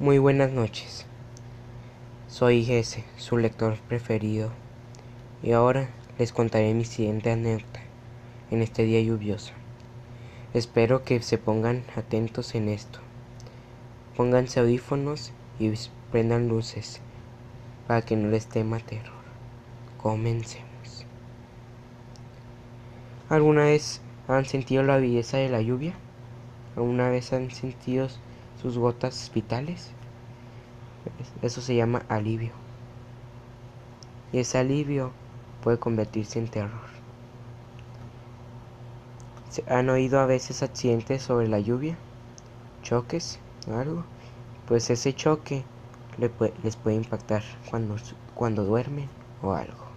Muy buenas noches. Soy Jesse, su lector preferido, y ahora les contaré mi siguiente anécdota en este día lluvioso. Espero que se pongan atentos en esto. Pónganse audífonos y prendan luces para que no les tema terror. Comencemos. ¿Alguna vez han sentido la belleza de la lluvia? ¿Alguna vez han sentido sus gotas vitales? Eso se llama alivio. Y ese alivio puede convertirse en terror. ¿Han oído a veces accidentes sobre la lluvia? ¿Choques? ¿Algo? Pues ese choque les puede impactar cuando, cuando duermen o algo.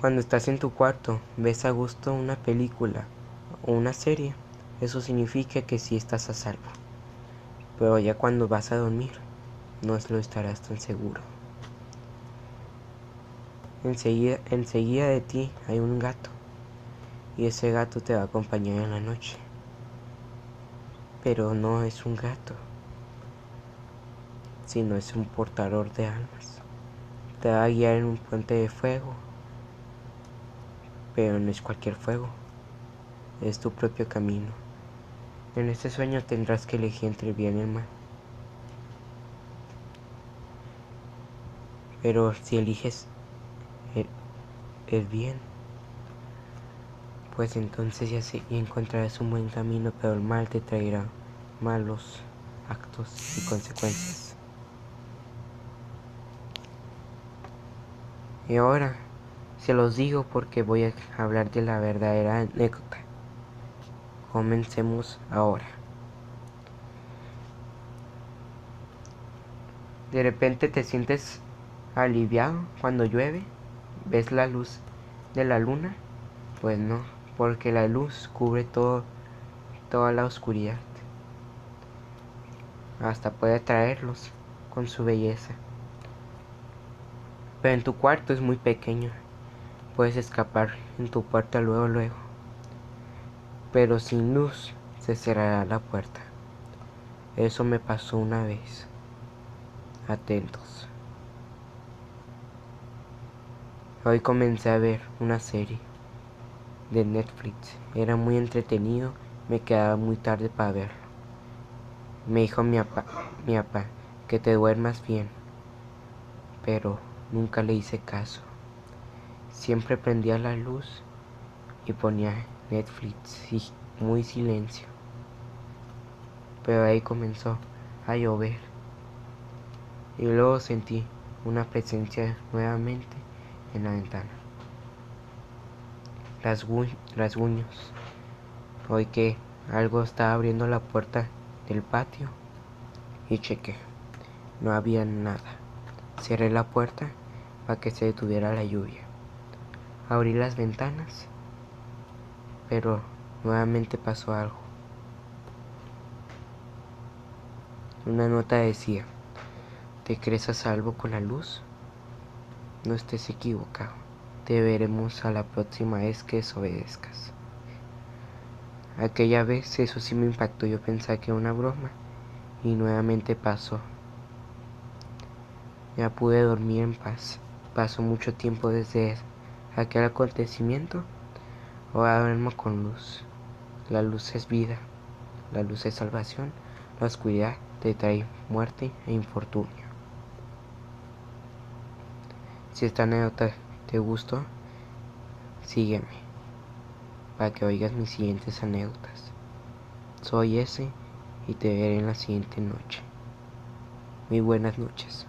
Cuando estás en tu cuarto, ves a gusto una película o una serie, eso significa que sí estás a salvo. Pero ya cuando vas a dormir, no lo estarás tan seguro. Enseguida, enseguida de ti hay un gato y ese gato te va a acompañar en la noche. Pero no es un gato, sino es un portador de almas. Te va a guiar en un puente de fuego, pero no es cualquier fuego, es tu propio camino. En este sueño tendrás que elegir entre el bien y el mal. Pero si eliges el, bien, pues entonces ya, se, encontrarás un buen camino, pero el mal te traerá malos actos y consecuencias. Y ahora se los digo porque voy a hablar de la verdadera anécdota. Comencemos ahora. De repente te sientes aliviado cuando llueve, ves la luz de la luna, pues no, porque la luz cubre todo, toda la oscuridad. Hasta puede atraerlos con su belleza. Pero en tu cuarto es muy pequeño, puedes escapar en tu puerta luego luego. Pero sin luz se cerrará la puerta. Eso me pasó una vez. Atentos. Hoy comencé a ver una serie de Netflix. Era muy entretenido, me quedaba muy tarde para verlo. Me dijo mi papá, mi papá, que te duermas bien. Pero nunca le hice caso. Siempre prendía la luz y ponía Netflix y muy silencio. Pero ahí comenzó a llover. Y luego sentí una presencia nuevamente en la ventana. Rasguños. Oí que algo estaba abriendo la puerta del patio y chequé. No había nada. Cerré la puerta para que se detuviera la lluvia. Abrí las ventanas, pero nuevamente pasó algo. Una nota decía, ¿te crees a salvo con la luz? No estés equivocado. Te veremos a la próxima vez que desobedezcas. Aquella vez eso sí me impactó. Yo pensaba que era una broma. Y nuevamente pasó. Ya pude dormir en paz. Pasó mucho tiempo desde aquel acontecimiento. Ahora duermo con luz. La luz es vida. La luz es salvación. La oscuridad te trae muerte e infortunio. Si esta anécdota te gustó, sígueme para que oigas mis siguientes anécdotas. Soy ese y te veré en la siguiente noche. Muy buenas noches.